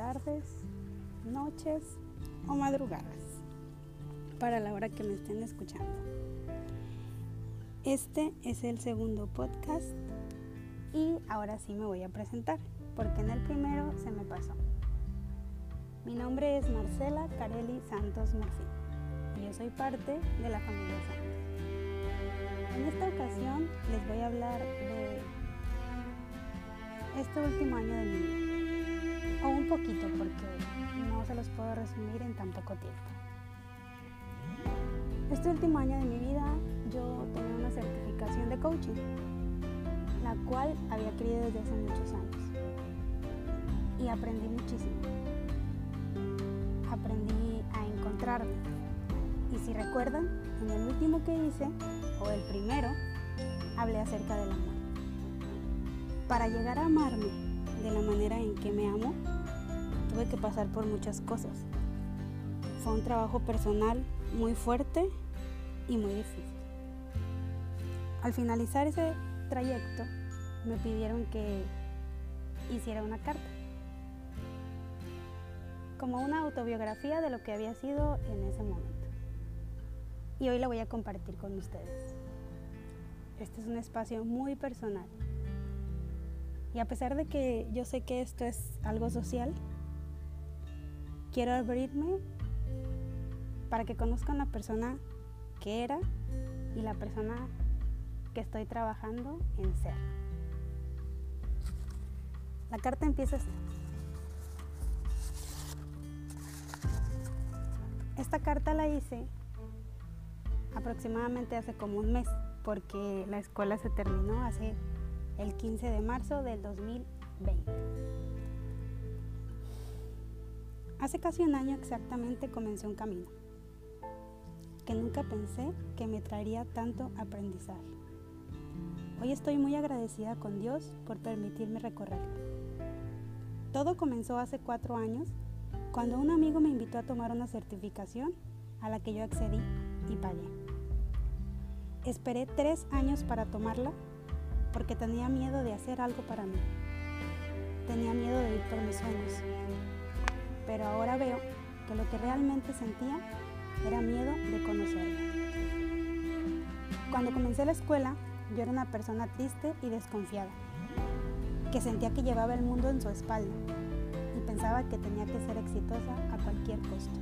Tardes, noches o madrugadas para la hora que me estén escuchando. Este es el segundo podcast y ahora sí me voy a presentar porque en el primero se me pasó. Mi nombre es Marcela Carelli Santos Murphy y yo soy parte de la familia Santos. En esta ocasión les voy a hablar de este último año de mi vida. O un poquito porque no se los puedo resumir en tan poco tiempo. Este último año de mi vida yo tomé una certificación de coaching, la cual había querido desde hace muchos años. Y aprendí muchísimo. Aprendí a encontrarme. Y si recuerdan, en el último que hice, o el primero, hablé acerca del amor. Para llegar a amarme de la manera en que me amo, tuve que pasar por muchas cosas. Fue un trabajo personal muy fuerte y muy difícil. Al finalizar ese trayecto, me pidieron que hiciera una carta, como una autobiografía de lo que había sido en ese momento. Y hoy la voy a compartir con ustedes. Este es un espacio muy personal y a pesar de que yo sé que esto es algo social, quiero abrirme para que conozcan la persona que era y la persona que estoy trabajando en ser. La carta empieza así. Esta carta la hice aproximadamente hace como un mes porque la escuela se terminó hace el 15 de marzo del 2020. Hace casi un año exactamente comencé un camino que nunca pensé que me traería tanto aprendizaje. Hoy estoy muy agradecida con Dios por permitirme recorrerlo. Todo comenzó hace cuatro años cuando un amigo me invitó a tomar una certificación a la que yo accedí y pagué. Esperé tres años para tomarla porque tenía miedo de hacer algo para mí. Tenía miedo de ir por mis sueños. Pero ahora veo que lo que realmente sentía era miedo de conocerlo. Cuando comencé la escuela, yo era una persona triste y desconfiada, que sentía que llevaba el mundo en su espalda y pensaba que tenía que ser exitosa a cualquier costo.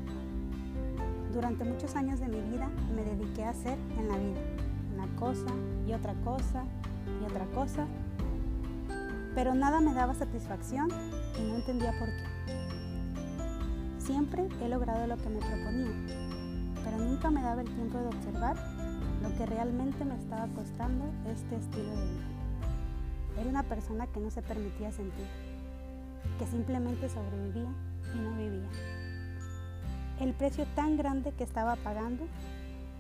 Durante muchos años de mi vida me dediqué a hacer en la vida una cosa y otra cosa y otra cosa, pero nada me daba satisfacción y no entendía por qué. Siempre he logrado lo que me proponía, pero nunca me daba el tiempo de observar lo que realmente me estaba costando este estilo de vida. Era una persona que no se permitía sentir, que simplemente sobrevivía y no vivía. El precio tan grande que estaba pagando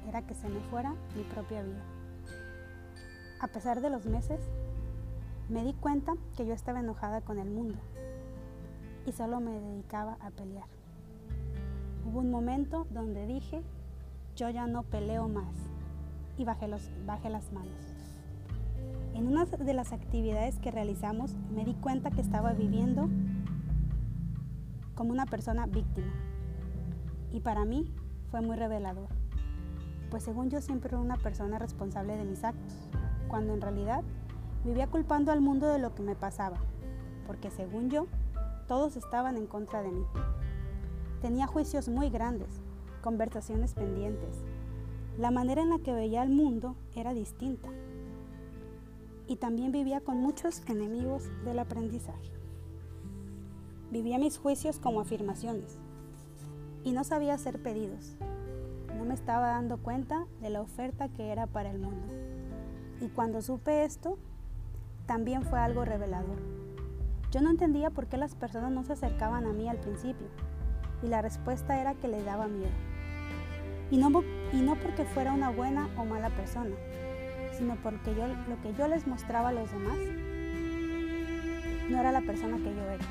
era que se me fuera mi propia vida. A pesar de los meses, me di cuenta que yo estaba enojada con el mundo y solo me dedicaba a pelear. Hubo un momento donde dije, yo ya no peleo más y bajé, los, bajé las manos. En una de las actividades que realizamos me di cuenta que estaba viviendo como una persona víctima y para mí fue muy revelador, pues según yo siempre era una persona responsable de mis actos cuando en realidad vivía culpando al mundo de lo que me pasaba, porque según yo, todos estaban en contra de mí. Tenía juicios muy grandes, conversaciones pendientes. La manera en la que veía el mundo era distinta. Y también vivía con muchos enemigos del aprendizaje. Vivía mis juicios como afirmaciones y no sabía hacer pedidos. No me estaba dando cuenta de la oferta que era para el mundo. Y cuando supe esto, también fue algo revelador. Yo no entendía por qué las personas no se acercaban a mí al principio, y la respuesta era que les daba miedo. Y no, porque fuera una buena o mala persona, sino porque yo, lo que yo les mostraba a los demás no era la persona que yo era.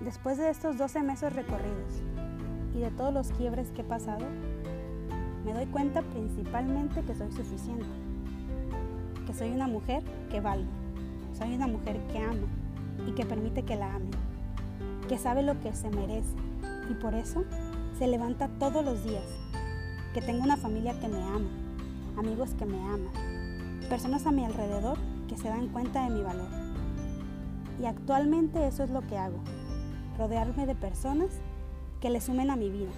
Después de estos 12 meses recorridos y de todos los quiebres que he pasado, me doy cuenta principalmente que soy suficiente, que soy una mujer que valgo, Soy una mujer que ama y que permite que la amen, que sabe lo que se merece y por eso se levanta todos los días, que tengo una familia que me ama, amigos que me aman, personas a mi alrededor que se dan cuenta de mi valor. Y actualmente eso es lo que hago, rodearme de personas que le sumen a mi vida.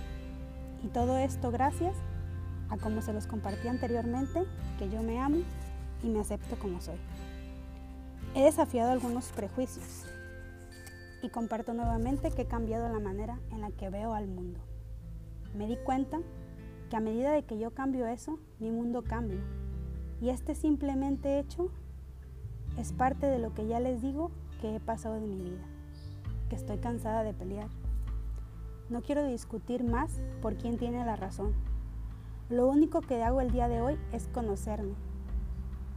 Y todo esto gracias a como se los compartí anteriormente, que yo me amo y me acepto como soy. He desafiado algunos prejuicios y comparto nuevamente que he cambiado la manera en la que veo al mundo. Me di cuenta que a medida de que yo cambio eso, mi mundo cambia. Y este simplemente hecho es parte de lo que ya les digo que he pasado en mi vida, que estoy cansada de pelear. No quiero discutir más por quién tiene la razón. Lo único que hago el día de hoy es conocerme,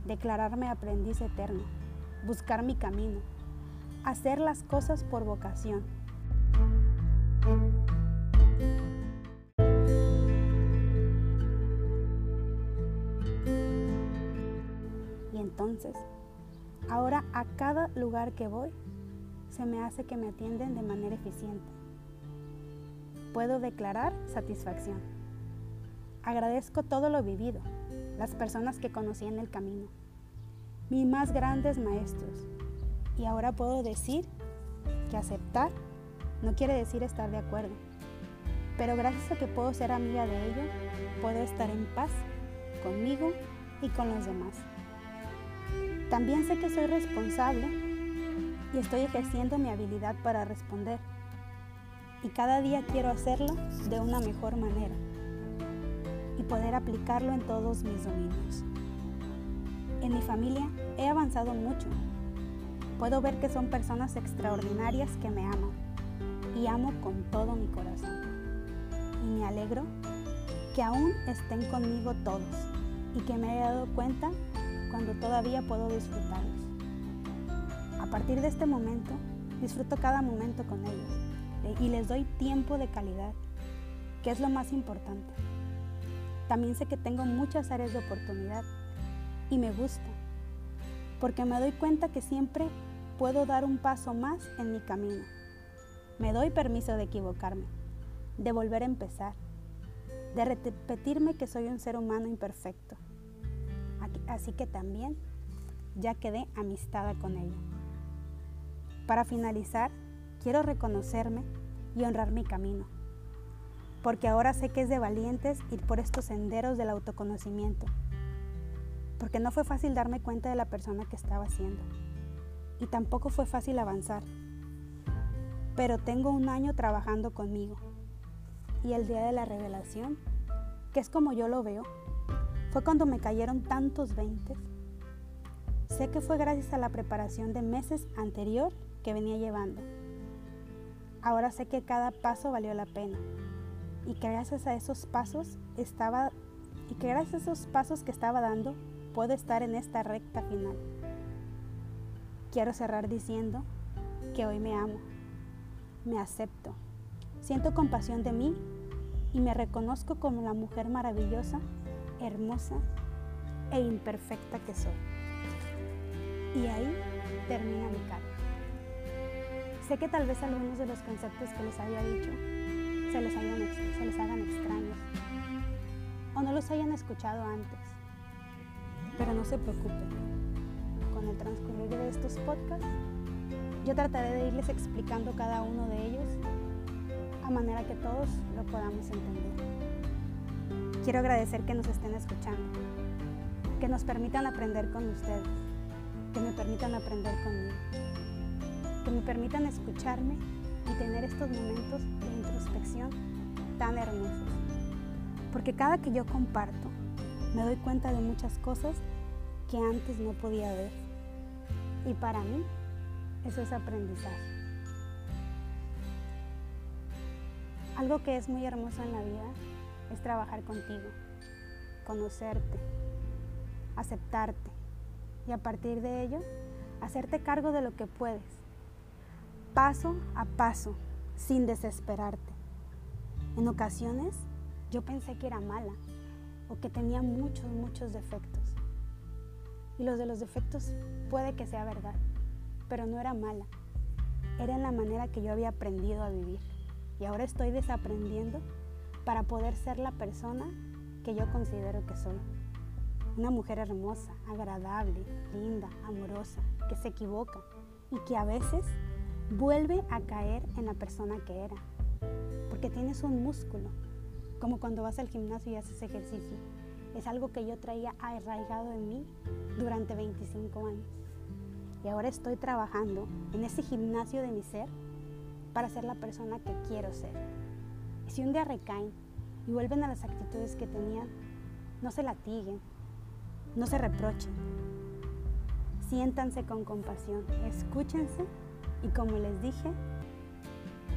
declararme aprendiz eterno, buscar mi camino, hacer las cosas por vocación. Y entonces, ahora a cada lugar que voy, se me hace que me atienden de manera eficiente. Puedo declarar satisfacción. Agradezco todo lo vivido, las personas que conocí en el camino, mis más grandes maestros. Y ahora puedo decir que aceptar no quiere decir estar de acuerdo, pero gracias a que puedo ser amiga de ellos, puedo estar en paz conmigo y con los demás. También sé que soy responsable y estoy ejerciendo mi habilidad para responder. Y cada día quiero hacerlo de una mejor manera y poder aplicarlo en todos mis dominios. En mi familia he avanzado mucho. Puedo ver que son personas extraordinarias que me aman y amo con todo mi corazón. Y me alegro que aún estén conmigo todos y que me he dado cuenta cuando todavía puedo disfrutarlos. A partir de este momento, disfruto cada momento con ellos y les doy tiempo de calidad, que es lo más importante. También sé que tengo muchas áreas de oportunidad y me gusta, porque me doy cuenta que siempre puedo dar un paso más en mi camino. Me doy permiso de equivocarme, de volver a empezar, de repetirme que soy un ser humano imperfecto. Así que también ya quedé amistada con ella. Para finalizar, quiero reconocerme y honrar mi camino porque ahora sé que es de valientes ir por estos senderos del autoconocimiento, porque no fue fácil darme cuenta de la persona que estaba siendo, y tampoco fue fácil avanzar, pero tengo un año trabajando conmigo, y el día de la revelación, que es como yo lo veo, fue cuando me cayeron tantos veintes. Sé que fue gracias a la preparación de meses anterior que venía llevando. Ahora sé que cada paso valió la pena y que gracias a esos pasos estaba y que gracias a esos pasos que estaba dando puedo estar en esta recta final. Quiero cerrar diciendo que hoy me amo, me acepto, siento compasión de mí y me reconozco como la mujer maravillosa, hermosa e imperfecta que soy. Y ahí termina mi carta. Sé que tal vez algunos de los conceptos que les había dicho se les, hagan extraños o no los hayan escuchado antes. Pero no se preocupen, con el transcurrir de estos podcasts, yo trataré de irles explicando cada uno de ellos a manera que todos lo podamos entender. Quiero agradecer que nos estén escuchando, que nos permitan aprender con ustedes, que me permitan aprender conmigo, que me permitan escucharme y tener estos momentos de tan hermosos. Porque cada que yo comparto, me doy cuenta de muchas cosas que antes no podía ver. Y para mí, eso es aprendizaje. Algo que es muy hermoso en la vida es trabajar contigo, conocerte, aceptarte y a partir de ello, hacerte cargo de lo que puedes paso a paso, sin desesperarte. En ocasiones yo pensé que era mala o que tenía muchos, muchos defectos. Y los de los defectos puede que sea verdad, pero no era mala. Era en la manera que yo había aprendido a vivir. Y ahora estoy desaprendiendo para poder ser la persona que yo considero que soy. Una mujer hermosa, agradable, linda, amorosa, que se equivoca y que a veces vuelve a caer en la persona que era. Porque tienes un músculo, como cuando vas al gimnasio y haces ejercicio. Es algo que yo traía arraigado en mí durante 25 años. Y ahora estoy trabajando en ese gimnasio de mi ser para ser la persona que quiero ser. Y si un día recaen y vuelven a las actitudes que tenían, no se latiguen, no se reprochen. Siéntanse con compasión, escúchense y como les dije,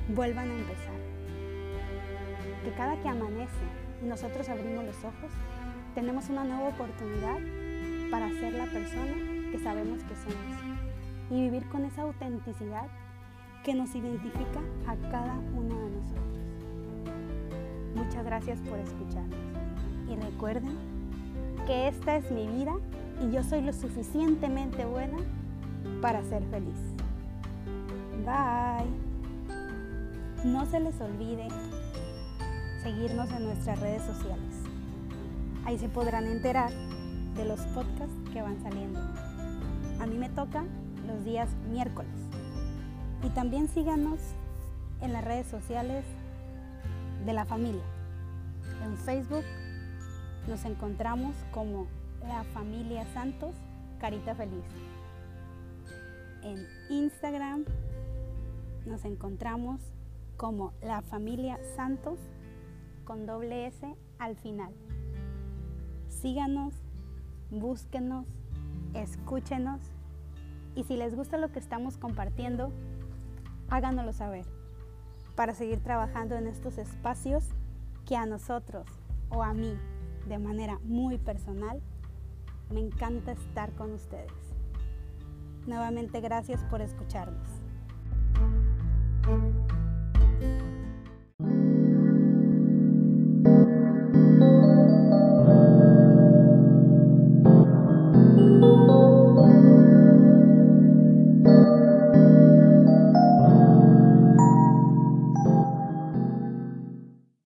vuelvan a empezar. Que cada que amanece y nosotros abrimos los ojos, tenemos una nueva oportunidad para ser la persona que sabemos que somos y vivir con esa autenticidad que nos identifica a cada uno de nosotros. Muchas gracias por escucharnos y recuerden que esta es mi vida y yo soy lo suficientemente buena para ser feliz. Bye. No se les olvide seguirnos en nuestras redes sociales. Ahí se podrán enterar de los podcasts que van saliendo. A mí me toca los días miércoles. Y también síganos en las redes sociales de la familia. En Facebook nos encontramos como la familia Santos Carita Feliz. En Instagram nos encontramos como la familia Santos con doble S al final. Síganos, búsquenos, escúchenos y si les gusta lo que estamos compartiendo, háganoslo saber para seguir trabajando en estos espacios que a nosotros o a mí de manera muy personal me encanta estar con ustedes. Nuevamente gracias por escucharnos.